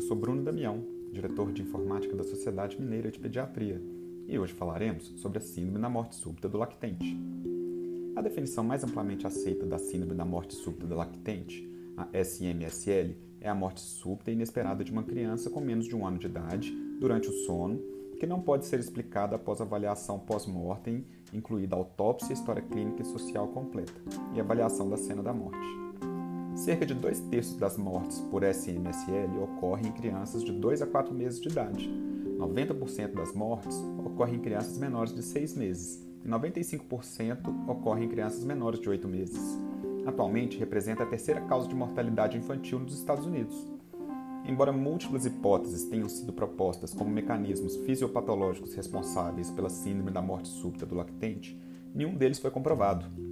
eu sou Bruno Damião, diretor de informática da Sociedade Mineira de Pediatria, e hoje falaremos sobre a síndrome da morte súbita do lactente. A definição mais amplamente aceita da síndrome da morte súbita do lactente, a SMSL, é a morte súbita e inesperada de uma criança com menos de um ano de idade durante o sono, que não pode ser explicada após avaliação pós-mortem, incluída autópsia, história clínica e social completa, e avaliação da cena da morte. Cerca de dois terços das mortes por SMSL ocorrem em crianças de 2 a 4 meses de idade. 90% das mortes ocorrem em crianças menores de 6 meses e 95% ocorrem em crianças menores de 8 meses. Atualmente representa a terceira causa de mortalidade infantil nos Estados Unidos. Embora múltiplas hipóteses tenham sido propostas como mecanismos fisiopatológicos responsáveis pela síndrome da morte súbita do lactente, nenhum deles foi comprovado.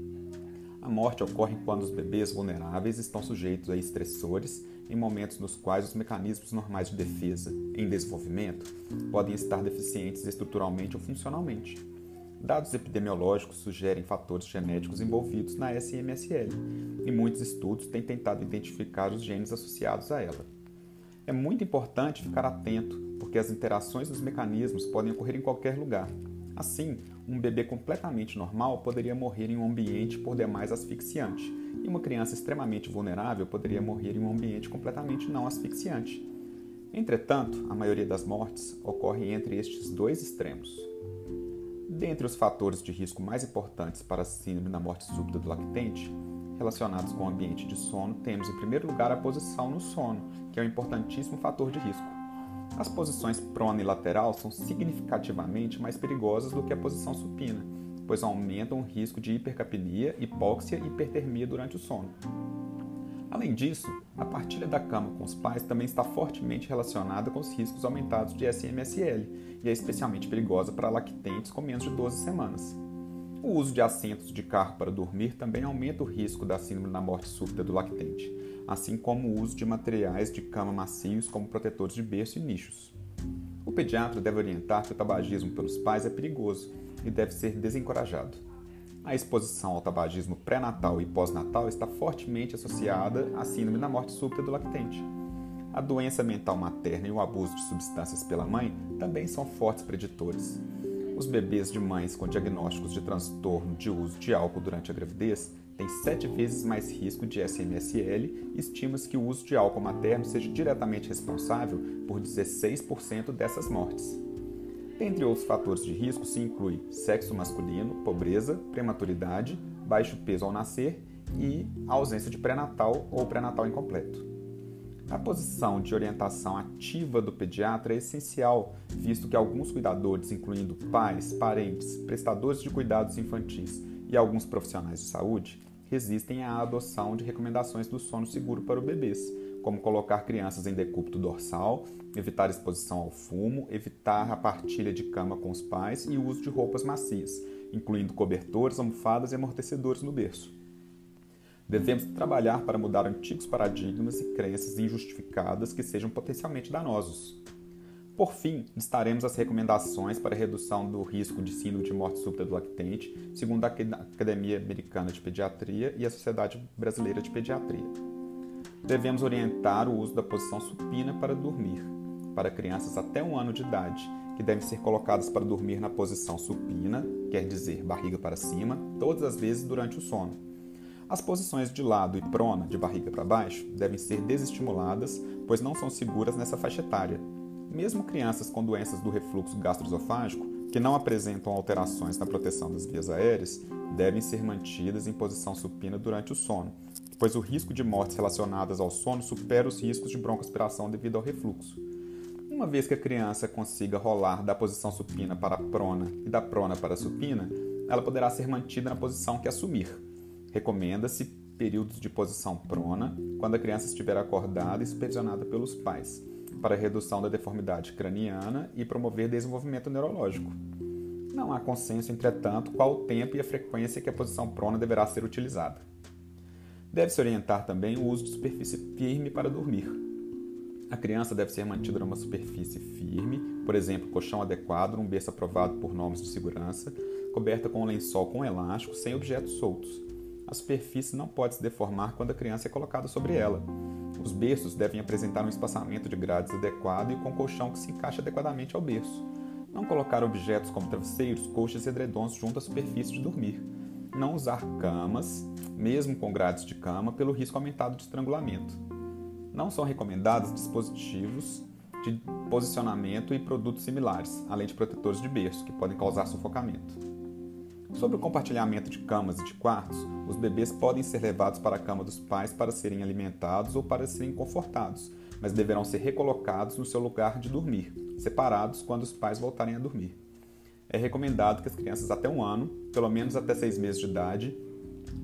Morte ocorre quando os bebês vulneráveis estão sujeitos a estressores em momentos nos quais os mecanismos normais de defesa, em desenvolvimento, podem estar deficientes estruturalmente ou funcionalmente. Dados epidemiológicos sugerem fatores genéticos envolvidos na SMSL, e muitos estudos têm tentado identificar os genes associados a ela. É muito importante ficar atento, porque as interações dos mecanismos podem ocorrer em qualquer lugar, Assim, um bebê completamente normal poderia morrer em um ambiente por demais asfixiante, e uma criança extremamente vulnerável poderia morrer em um ambiente completamente não asfixiante. Entretanto, a maioria das mortes ocorre entre estes dois extremos. Dentre os fatores de risco mais importantes para a síndrome da morte súbita do lactente, relacionados com o ambiente de sono, temos em primeiro lugar a posição no sono, que é um importantíssimo fator de risco. As posições prona e lateral são significativamente mais perigosas do que a posição supina, pois aumentam o risco de hipercapnia, hipóxia e hipertermia durante o sono. Além disso, a partilha da cama com os pais também está fortemente relacionada com os riscos aumentados de SMSL e é especialmente perigosa para lactentes com menos de 12 semanas. O uso de assentos de carro para dormir também aumenta o risco da síndrome da morte súbita do lactente, assim como o uso de materiais de cama macios como protetores de berço e nichos. O pediatra deve orientar que o tabagismo pelos pais é perigoso e deve ser desencorajado. A exposição ao tabagismo pré-natal e pós-natal está fortemente associada à síndrome da morte súbita do lactente. A doença mental materna e o abuso de substâncias pela mãe também são fortes preditores. Os bebês de mães com diagnósticos de transtorno de uso de álcool durante a gravidez têm sete vezes mais risco de SMSL e estima-se que o uso de álcool materno seja diretamente responsável por 16% dessas mortes. Entre outros fatores de risco se inclui sexo masculino, pobreza, prematuridade, baixo peso ao nascer e ausência de pré-natal ou pré-natal incompleto. A posição de orientação ativa do pediatra é essencial, visto que alguns cuidadores, incluindo pais, parentes, prestadores de cuidados infantis e alguns profissionais de saúde, resistem à adoção de recomendações do sono seguro para bebês, como colocar crianças em decúbito dorsal, evitar exposição ao fumo, evitar a partilha de cama com os pais e o uso de roupas macias, incluindo cobertores, almofadas e amortecedores no berço. Devemos trabalhar para mudar antigos paradigmas e crenças injustificadas que sejam potencialmente danosos. Por fim, listaremos as recomendações para redução do risco de síndrome de morte súbita do lactente, segundo a Academia Americana de Pediatria e a Sociedade Brasileira de Pediatria. Devemos orientar o uso da posição supina para dormir, para crianças até um ano de idade, que devem ser colocadas para dormir na posição supina, quer dizer, barriga para cima, todas as vezes durante o sono as posições de lado e prona, de barriga para baixo, devem ser desestimuladas, pois não são seguras nessa faixa etária. Mesmo crianças com doenças do refluxo gastroesofágico, que não apresentam alterações na proteção das vias aéreas, devem ser mantidas em posição supina durante o sono, pois o risco de mortes relacionadas ao sono supera os riscos de broncoaspiração devido ao refluxo. Uma vez que a criança consiga rolar da posição supina para a prona e da prona para a supina, ela poderá ser mantida na posição que assumir. Recomenda-se períodos de posição prona quando a criança estiver acordada e supervisionada pelos pais, para redução da deformidade craniana e promover desenvolvimento neurológico. Não há consenso, entretanto, qual o tempo e a frequência que a posição prona deverá ser utilizada. Deve-se orientar também o uso de superfície firme para dormir. A criança deve ser mantida numa superfície firme, por exemplo, colchão adequado, um berço aprovado por normas de segurança, coberta com um lençol com elástico, sem objetos soltos a superfície não pode se deformar quando a criança é colocada sobre ela. Os berços devem apresentar um espaçamento de grades adequado e com colchão que se encaixe adequadamente ao berço. Não colocar objetos como travesseiros, colchas e edredons junto à superfície de dormir. Não usar camas, mesmo com grades de cama, pelo risco aumentado de estrangulamento. Não são recomendados dispositivos de posicionamento e produtos similares, além de protetores de berço, que podem causar sufocamento. Sobre o compartilhamento de camas e de quartos, os bebês podem ser levados para a cama dos pais para serem alimentados ou para serem confortados, mas deverão ser recolocados no seu lugar de dormir, separados quando os pais voltarem a dormir. É recomendado que as crianças até um ano, pelo menos até seis meses de idade,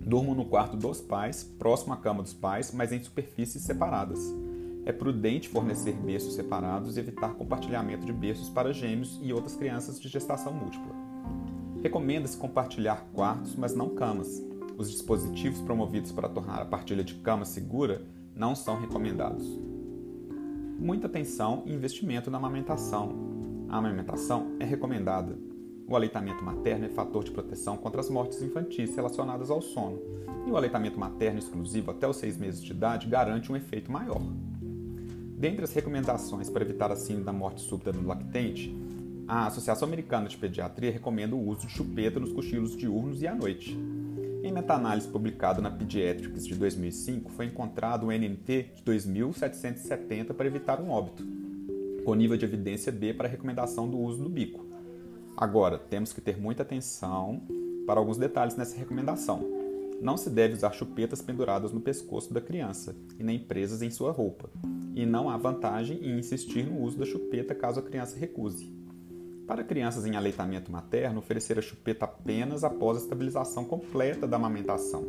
durmam no quarto dos pais, próximo à cama dos pais, mas em superfícies separadas. É prudente fornecer berços separados e evitar compartilhamento de berços para gêmeos e outras crianças de gestação múltipla. Recomenda-se compartilhar quartos, mas não camas. Os dispositivos promovidos para tornar a partilha de cama segura não são recomendados. Muita atenção e investimento na amamentação. A amamentação é recomendada. O aleitamento materno é fator de proteção contra as mortes infantis relacionadas ao sono, e o aleitamento materno exclusivo até os seis meses de idade garante um efeito maior. Dentre as recomendações para evitar a síndrome da morte súbita do lactente, a Associação Americana de Pediatria recomenda o uso de chupeta nos cochilos diurnos e à noite. Em meta-análise publicada na Pediatrics de 2005, foi encontrado um NNT de 2.770 para evitar um óbito, com nível de evidência B para recomendação do uso do bico. Agora, temos que ter muita atenção para alguns detalhes nessa recomendação. Não se deve usar chupetas penduradas no pescoço da criança e nem presas em sua roupa. E não há vantagem em insistir no uso da chupeta caso a criança recuse. Para crianças em aleitamento materno, oferecer a chupeta apenas após a estabilização completa da amamentação.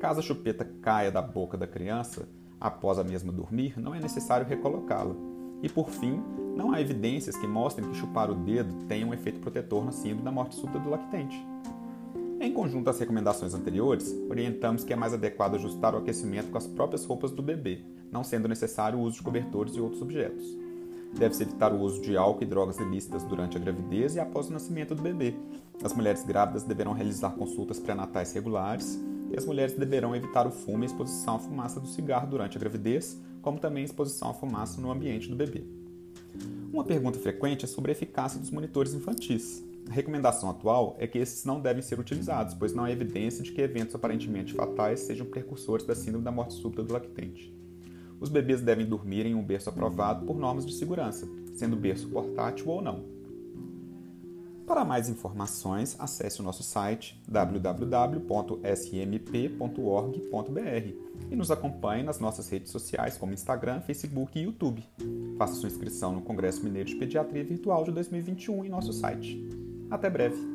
Caso a chupeta caia da boca da criança após a mesma dormir, não é necessário recolocá-la. E por fim, não há evidências que mostrem que chupar o dedo tem um efeito protetor na síndrome da morte súbita do lactente. Em conjunto às recomendações anteriores, orientamos que é mais adequado ajustar o aquecimento com as próprias roupas do bebê, não sendo necessário o uso de cobertores e outros objetos. Deve-se evitar o uso de álcool e drogas ilícitas durante a gravidez e após o nascimento do bebê. As mulheres grávidas deverão realizar consultas pré-natais regulares e as mulheres deverão evitar o fumo e a exposição à fumaça do cigarro durante a gravidez, como também a exposição à fumaça no ambiente do bebê. Uma pergunta frequente é sobre a eficácia dos monitores infantis. A recomendação atual é que esses não devem ser utilizados, pois não há evidência de que eventos aparentemente fatais sejam precursores da síndrome da morte súbita do lactente. Os bebês devem dormir em um berço aprovado por normas de segurança, sendo berço portátil ou não. Para mais informações, acesse o nosso site www.smp.org.br e nos acompanhe nas nossas redes sociais como Instagram, Facebook e YouTube. Faça sua inscrição no Congresso Mineiro de Pediatria Virtual de 2021 em nosso site. Até breve!